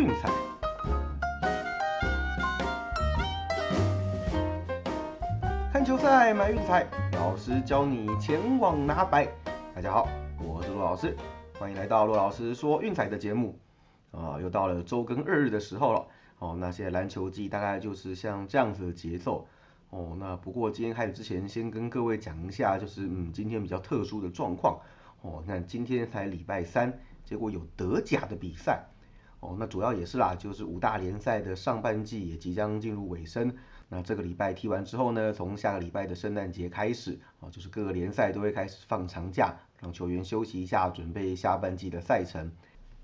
运彩。看球赛买运彩，老师教你前往拿白。大家好，我是骆老师，欢迎来到骆老师说运彩的节目。啊，又到了周更二日的时候了。哦，那现在篮球季大概就是像这样子的节奏。哦，那不过今天开始之前，先跟各位讲一下，就是嗯，今天比较特殊的状况。哦，那今天才礼拜三，结果有德甲的比赛。哦，那主要也是啦，就是五大联赛的上半季也即将进入尾声。那这个礼拜踢完之后呢，从下个礼拜的圣诞节开始，哦，就是各个联赛都会开始放长假，让球员休息一下，准备下半季的赛程。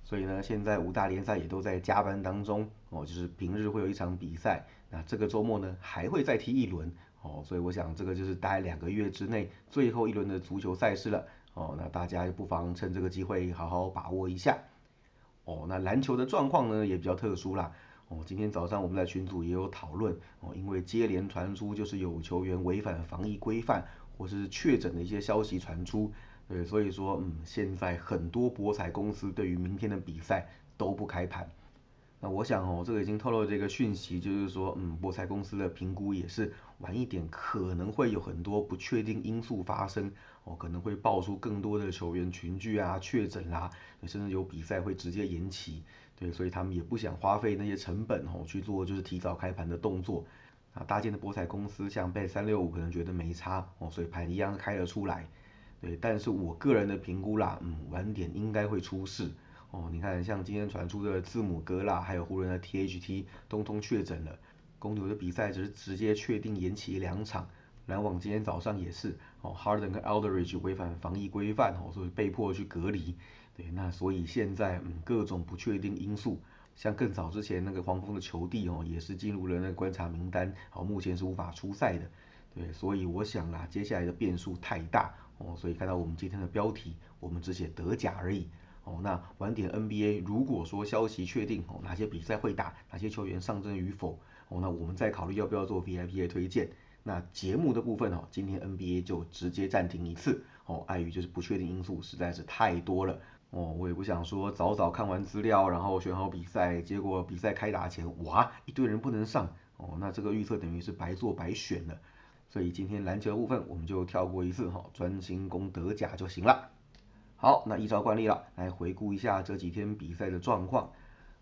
所以呢，现在五大联赛也都在加班当中，哦，就是平日会有一场比赛，那这个周末呢还会再踢一轮，哦，所以我想这个就是大概两个月之内最后一轮的足球赛事了，哦，那大家不妨趁这个机会好好把握一下。哦，那篮球的状况呢也比较特殊啦。哦，今天早上我们在群组也有讨论。哦，因为接连传出就是有球员违反防疫规范或是确诊的一些消息传出。对，所以说，嗯，现在很多博彩公司对于明天的比赛都不开盘。那我想哦，这个已经透露这个讯息，就是说，嗯，博彩公司的评估也是晚一点，可能会有很多不确定因素发生，哦，可能会爆出更多的球员群聚啊、确诊啦，甚至有比赛会直接延期，对，所以他们也不想花费那些成本哦去做就是提早开盘的动作。啊，大件的博彩公司像贝三六五可能觉得没差哦，所以盘一样开了出来，对，但是我个人的评估啦，嗯，晚点应该会出事。哦，你看，像今天传出的字母哥啦，还有湖人的 THT，通通确诊了。公牛的比赛只是直接确定延期两场。篮网今天早上也是，哦，Harden 跟 Aldridge 违反防疫规范，哦，所以被迫去隔离。对，那所以现在，嗯，各种不确定因素，像更早之前那个黄蜂的球弟，哦，也是进入了那个观察名单，哦，目前是无法出赛的。对，所以我想啦，接下来的变数太大，哦，所以看到我们今天的标题，我们只写德甲而已。哦，那晚点 NBA，如果说消息确定哦，哪些比赛会打，哪些球员上阵与否，哦，那我们再考虑要不要做 VIP 的推荐。那节目的部分哦，今天 NBA 就直接暂停一次哦，碍于就是不确定因素实在是太多了哦，我也不想说早早看完资料，然后选好比赛，结果比赛开打前哇一堆人不能上哦，那这个预测等于是白做白选了。所以今天篮球部分我们就跳过一次哈，专心攻德甲就行了。好，那依照惯例了，来回顾一下这几天比赛的状况。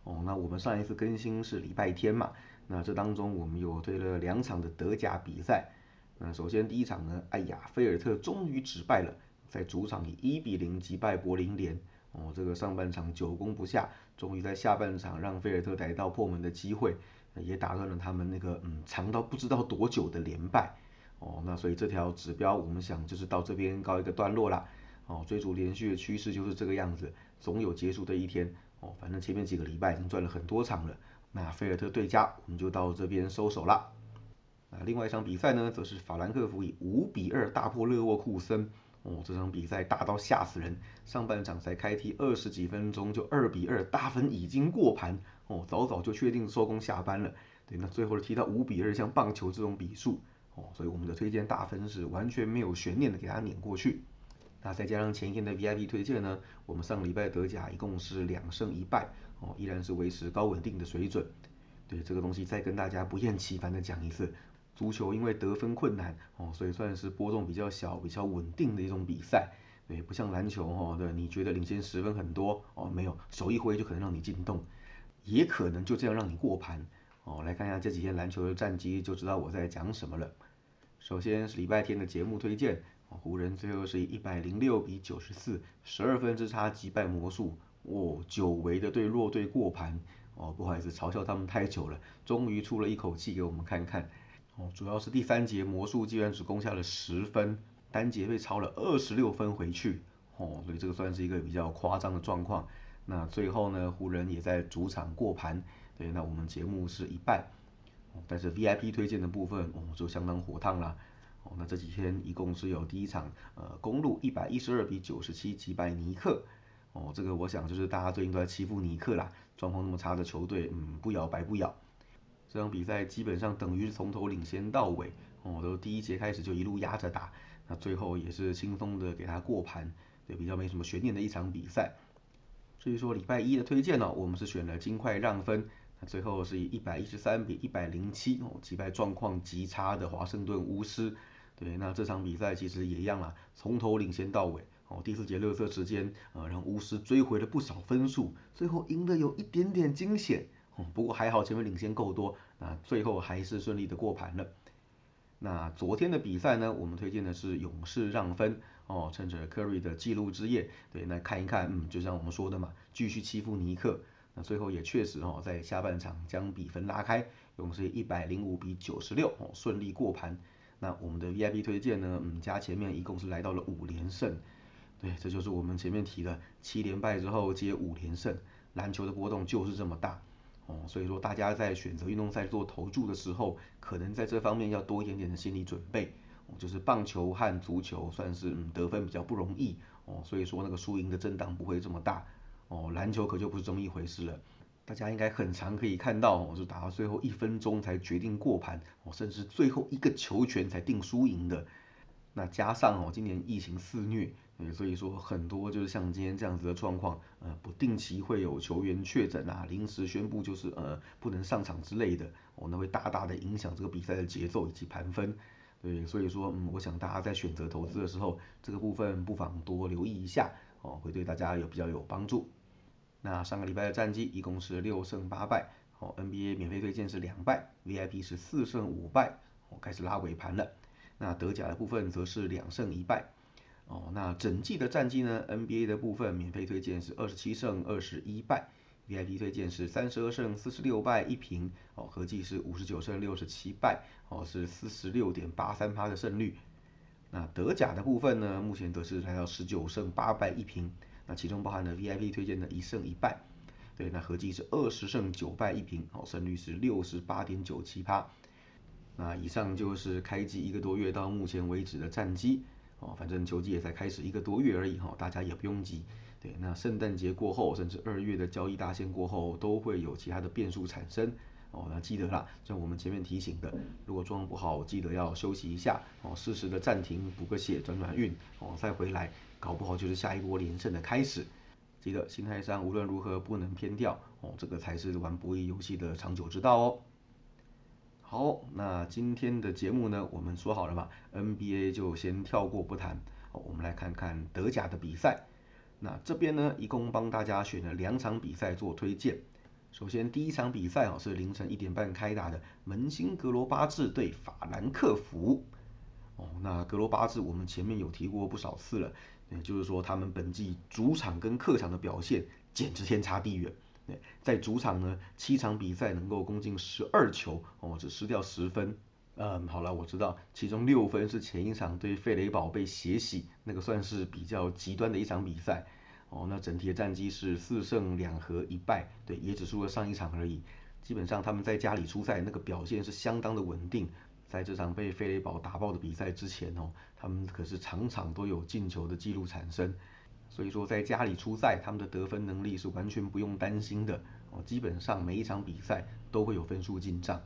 哦，那我们上一次更新是礼拜天嘛？那这当中我们有推了两场的德甲比赛。那首先第一场呢，哎呀，菲尔特终于止败了，在主场以一比零击败柏林联。哦，这个上半场久攻不下，终于在下半场让菲尔特逮到破门的机会，也打断了他们那个嗯长到不知道多久的连败。哦，那所以这条指标我们想就是到这边告一个段落啦。哦，追逐连续的趋势就是这个样子，总有结束的一天。哦，反正前面几个礼拜已经赚了很多场了。那菲尔特对家，我们就到这边收手了。那另外一场比赛呢，则是法兰克福以五比二大破勒沃库森。哦，这场比赛大到吓死人，上半场才开踢二十几分钟就二比二大分已经过盘。哦，早早就确定收工下班了。对，那最后踢到五比二，像棒球这种比数。哦，所以我们的推荐大分是完全没有悬念的给他碾过去。那再加上前一天的 VIP 推荐呢，我们上个礼拜德甲一共是两胜一败，哦，依然是维持高稳定的水准。对这个东西再跟大家不厌其烦的讲一次，足球因为得分困难，哦，所以算是波动比较小、比较稳定的一种比赛。对，不像篮球，哦，对，你觉得领先十分很多，哦，没有，手一挥就可能让你进洞，也可能就这样让你过盘。哦，来看一下这几天篮球的战绩，就知道我在讲什么了。首先是礼拜天的节目推荐。湖人最后是以一百零六比九十四，十二分之差击败魔术，哦，久违的对弱队过盘，哦，不好意思嘲笑他们太久了，终于出了一口气给我们看看，哦，主要是第三节魔术居然只攻下了十分，单节被超了二十六分回去，哦，所以这个算是一个比较夸张的状况。那最后呢，湖人也在主场过盘，对，那我们节目是一半，但是 VIP 推荐的部分，哦，就相当火烫了。哦，那这几天一共是有第一场，呃，公路一百一十二比九十七击败尼克。哦，这个我想就是大家最近都在欺负尼克啦，状况那么差的球队，嗯，不咬白不咬。这场比赛基本上等于是从头领先到尾，哦，都第一节开始就一路压着打，那最后也是轻松的给他过盘，对，比较没什么悬念的一场比赛。所以说礼拜一的推荐呢，我们是选了金块让分，最后是以一百一十三比一百零七哦击败状况极差的华盛顿巫师。对，那这场比赛其实也一样啦，从头领先到尾哦，第四节热色时间，呃，让巫师追回了不少分数，最后赢得有一点点惊险哦，不过还好前面领先够多，那最后还是顺利的过盘了。那昨天的比赛呢，我们推荐的是勇士让分。哦，趁着 Curry 的记录之夜，对，那看一看，嗯，就像我们说的嘛，继续欺负尼克，那最后也确实哦，在下半场将比分拉开，勇士一百零五比九十六哦，顺利过盘。那我们的 VIP 推荐呢，嗯，加前面一共是来到了五连胜，对，这就是我们前面提的七连败之后接五连胜，篮球的波动就是这么大哦，所以说大家在选择运动赛做投注的时候，可能在这方面要多一点点的心理准备。哦就是棒球和足球算是嗯得分比较不容易哦，所以说那个输赢的震荡不会这么大哦。篮球可就不是这么一回事了，大家应该很常可以看到哦，是打到最后一分钟才决定过盘哦，甚至最后一个球权才定输赢的。那加上哦，今年疫情肆虐，所以说很多就是像今天这样子的状况，呃，不定期会有球员确诊啊，临时宣布就是呃不能上场之类的哦，那会大大的影响这个比赛的节奏以及盘分。对，所以说，嗯，我想大家在选择投资的时候，这个部分不妨多留意一下哦，会对大家有比较有帮助。那上个礼拜的战绩一共是六胜八败，哦，NBA 免费推荐是两败，VIP 是四胜五败，哦，开始拉尾盘了。那德甲的部分则是两胜一败，哦，那整季的战绩呢？NBA 的部分免费推荐是二十七胜二十一败。VIP 推荐是三十二胜四十六败一平，哦，合计是五十九胜六十七败，哦，是四十六点八三趴的胜率。那德甲的部分呢，目前则是来到十九胜八败一平，那其中包含了 VIP 推荐的一胜一败，对，那合计是二十胜九败一平，哦，胜率是六十八点九七趴。那以上就是开机一个多月到目前为止的战绩，哦，反正球季也才开始一个多月而已，哈，大家也不用急。对，那圣诞节过后，甚至二月的交易大限过后，都会有其他的变数产生。哦，那记得啦，像我们前面提醒的，如果状况不好，记得要休息一下，哦，适时的暂停，补个血，转转运，哦，再回来，搞不好就是下一波连胜的开始。记得心态上无论如何不能偏掉，哦，这个才是玩博弈游戏的长久之道哦。好，那今天的节目呢，我们说好了嘛，NBA 就先跳过不谈，哦，我们来看看德甲的比赛。那这边呢，一共帮大家选了两场比赛做推荐。首先第一场比赛哦，是凌晨一点半开打的门兴格罗巴治对法兰克福。哦，那格罗巴治我们前面有提过不少次了，也就是说他们本季主场跟客场的表现简直天差地远。在主场呢，七场比赛能够攻进十二球，哦，只失掉十分。嗯，好了，我知道，其中六分是前一场对费雷堡被血洗，那个算是比较极端的一场比赛。哦，那整体的战绩是四胜两和一败，对，也只输了上一场而已。基本上他们在家里出赛那个表现是相当的稳定。在这场被费雷堡打爆的比赛之前哦，他们可是场场都有进球的记录产生。所以说在家里出赛，他们的得分能力是完全不用担心的。哦，基本上每一场比赛都会有分数进账。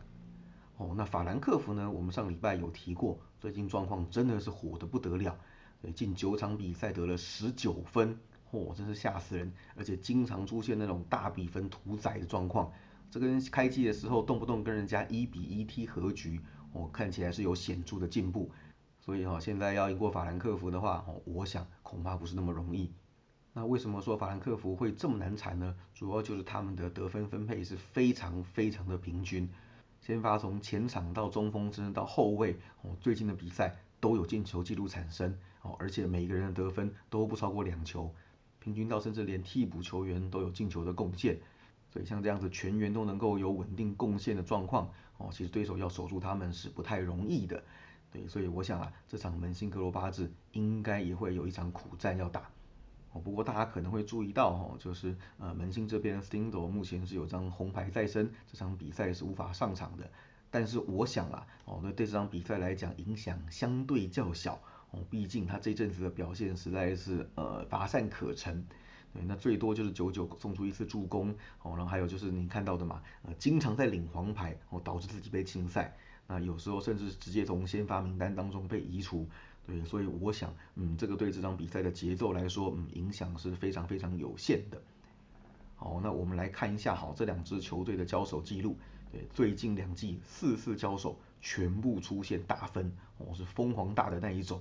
哦，那法兰克福呢？我们上礼拜有提过，最近状况真的是火的不得了，近九场比赛得了十九分，嚯，真是吓死人！而且经常出现那种大比分屠宰的状况，这跟开季的时候动不动跟人家一比一踢和局，哦，看起来是有显著的进步。所以哈，现在要赢过法兰克福的话，哦，我想恐怕不是那么容易。那为什么说法兰克福会这么难缠呢？主要就是他们的得分分配是非常非常的平均。先发从前场到中锋，甚至到后卫，哦，最近的比赛都有进球记录产生，哦，而且每个人的得分都不超过两球，平均到甚至连替补球员都有进球的贡献，所以像这样子全员都能够有稳定贡献的状况，哦，其实对手要守住他们是不太容易的，对，所以我想啊，这场门兴格罗巴治应该也会有一场苦战要打。哦，不过大家可能会注意到哈，就是呃门兴这边 Stindl 目前是有张红牌在身，这场比赛是无法上场的。但是我想啊，哦，那对这场比赛来讲影响相对较小哦，毕竟他这阵子的表现实在是呃乏善可陈。对，那最多就是九九送出一次助攻哦，然后还有就是你看到的嘛，呃，经常在领黄牌哦，导致自己被禁赛。那有时候甚至直接从先发名单当中被移除。对，所以我想，嗯，这个对这场比赛的节奏来说，嗯，影响是非常非常有限的。好，那我们来看一下好这两支球队的交手记录。对，最近两季四次交手全部出现大分，哦是疯狂大的那一种。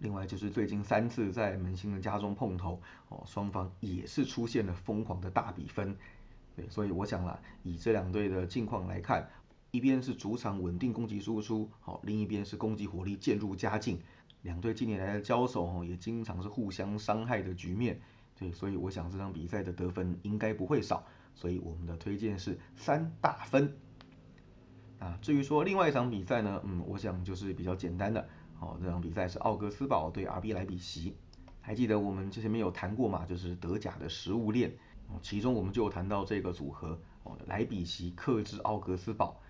另外就是最近三次在门兴的家中碰头，哦双方也是出现了疯狂的大比分。对，所以我想啦，以这两队的近况来看，一边是主场稳定攻击输出，好，另一边是攻击火力渐入佳境。两队近年来的交手，哦也经常是互相伤害的局面。对，所以我想这场比赛的得分应该不会少。所以我们的推荐是三大分。啊，至于说另外一场比赛呢，嗯，我想就是比较简单的。哦，这场比赛是奥格斯堡对 RB 莱比锡。还记得我们之前没有谈过嘛？就是德甲的食物链。哦，其中我们就有谈到这个组合。哦，莱比锡克制奥格斯堡。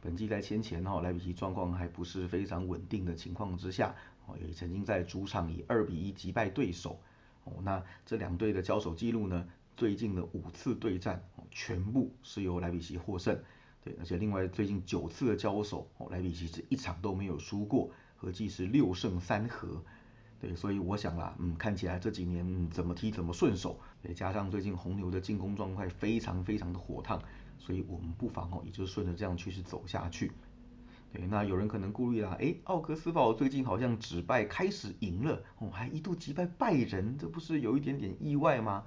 本季在先前哈，莱比锡状况还不是非常稳定的情况之下，哦，也曾经在主场以二比一击败对手。哦，那这两队的交手记录呢？最近的五次对战，全部是由莱比锡获胜。对，而且另外最近九次的交手，哦莱比锡是一场都没有输过，合计是六胜三和。对，所以我想啦，嗯，看起来这几年怎么踢怎么顺手。对，加上最近红牛的进攻状态非常非常的火烫，所以我们不妨哦，也就顺着这样趋势走下去。对，那有人可能顾虑啦，哎，奥格斯堡最近好像止败开始赢了，哦，还一度击败拜仁，这不是有一点点意外吗？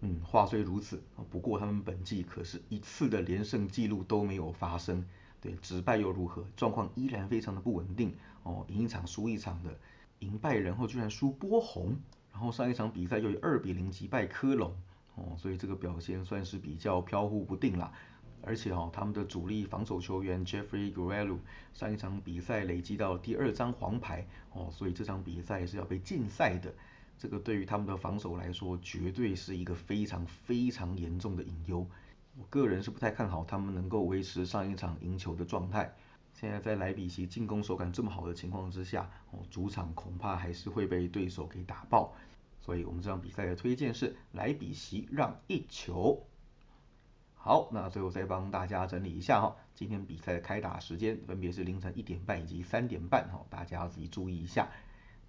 嗯，话虽如此，不过他们本季可是一次的连胜记录都没有发生。对，只败又如何？状况依然非常的不稳定哦，赢一场输一场的，赢拜仁后居然输波鸿，然后上一场比赛又以二比零击败科隆哦，所以这个表现算是比较飘忽不定啦。而且哦，他们的主力防守球员 Jeffrey Guerrero 上一场比赛累积到第二张黄牌哦，所以这场比赛是要被禁赛的。这个对于他们的防守来说，绝对是一个非常非常严重的隐忧。我个人是不太看好他们能够维持上一场赢球的状态。现在在莱比锡进攻手感这么好的情况之下，哦，主场恐怕还是会被对手给打爆。所以我们这场比赛的推荐是莱比锡让一球。好，那最后再帮大家整理一下哈，今天比赛的开打时间分别是凌晨一点半以及三点半哈，大家要自己注意一下。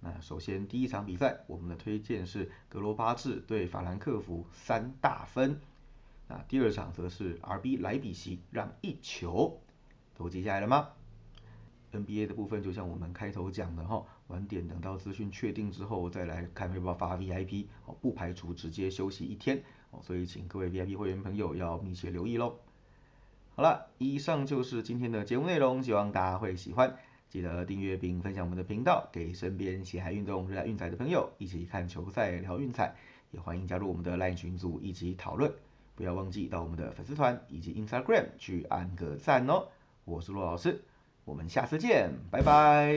那首先第一场比赛，我们的推荐是格罗巴治对法兰克福三大分。那第二场则是 RB 莱比锡让一球，都记下来了吗？NBA 的部分就像我们开头讲的哈，晚点等到资讯确定之后再来看要不要发 VIP 哦，不排除直接休息一天哦，所以请各位 VIP 会员朋友要密切留意喽。好了，以上就是今天的节目内容，希望大家会喜欢。记得订阅并分享我们的频道，给身边喜爱运动、热爱运彩的朋友一起看球赛、聊运彩。也欢迎加入我们的 LINE 群组一起讨论。不要忘记到我们的粉丝团以及 Instagram 去按个赞哦。我是骆老师，我们下次见，拜拜。